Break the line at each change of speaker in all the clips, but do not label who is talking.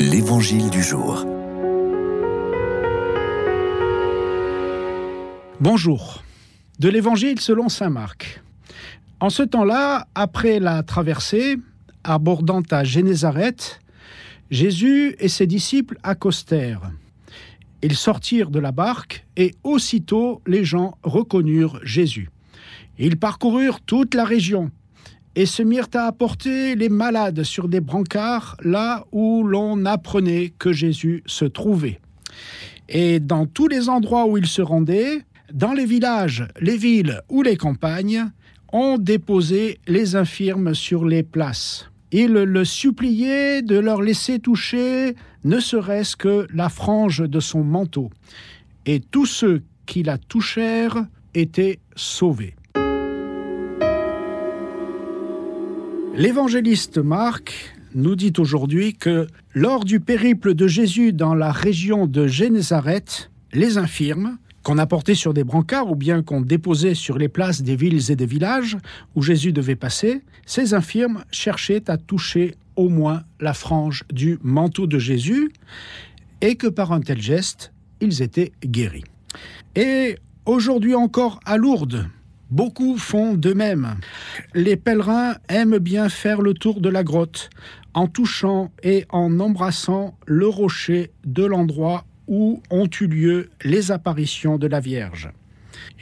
L'Évangile du jour.
Bonjour. De l'Évangile selon Saint Marc. En ce temps-là, après la traversée, abordant à Génézareth, Jésus et ses disciples accostèrent. Ils sortirent de la barque et aussitôt les gens reconnurent Jésus. Ils parcoururent toute la région et se mirent à apporter les malades sur des brancards là où l'on apprenait que Jésus se trouvait. Et dans tous les endroits où ils se rendaient, dans les villages, les villes ou les campagnes, on déposait les infirmes sur les places. Ils le suppliaient de leur laisser toucher ne serait-ce que la frange de son manteau. Et tous ceux qui la touchèrent étaient sauvés. L'évangéliste Marc nous dit aujourd'hui que lors du périple de Jésus dans la région de Génézareth, les infirmes, qu'on apportait sur des brancards ou bien qu'on déposait sur les places des villes et des villages où Jésus devait passer, ces infirmes cherchaient à toucher au moins la frange du manteau de Jésus et que par un tel geste, ils étaient guéris. Et aujourd'hui encore à Lourdes, Beaucoup font de même. Les pèlerins aiment bien faire le tour de la grotte en touchant et en embrassant le rocher de l'endroit où ont eu lieu les apparitions de la Vierge.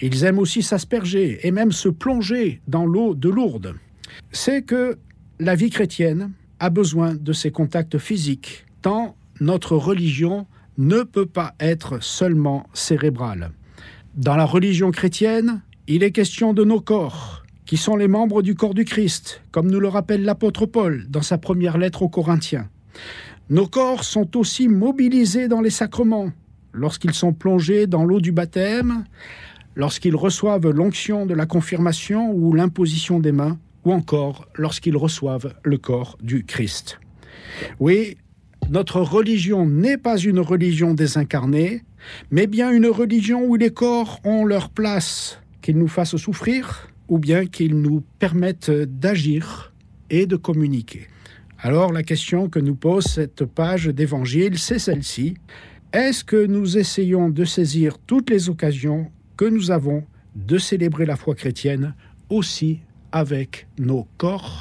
Ils aiment aussi s'asperger et même se plonger dans l'eau de Lourdes. C'est que la vie chrétienne a besoin de ces contacts physiques, tant notre religion ne peut pas être seulement cérébrale. Dans la religion chrétienne, il est question de nos corps, qui sont les membres du corps du Christ, comme nous le rappelle l'apôtre Paul dans sa première lettre aux Corinthiens. Nos corps sont aussi mobilisés dans les sacrements, lorsqu'ils sont plongés dans l'eau du baptême, lorsqu'ils reçoivent l'onction de la confirmation ou l'imposition des mains, ou encore lorsqu'ils reçoivent le corps du Christ. Oui, notre religion n'est pas une religion désincarnée, mais bien une religion où les corps ont leur place qu'ils nous fassent souffrir ou bien qu'ils nous permettent d'agir et de communiquer. Alors la question que nous pose cette page d'évangile, c'est celle-ci. Est-ce que nous essayons de saisir toutes les occasions que nous avons de célébrer la foi chrétienne aussi avec nos corps?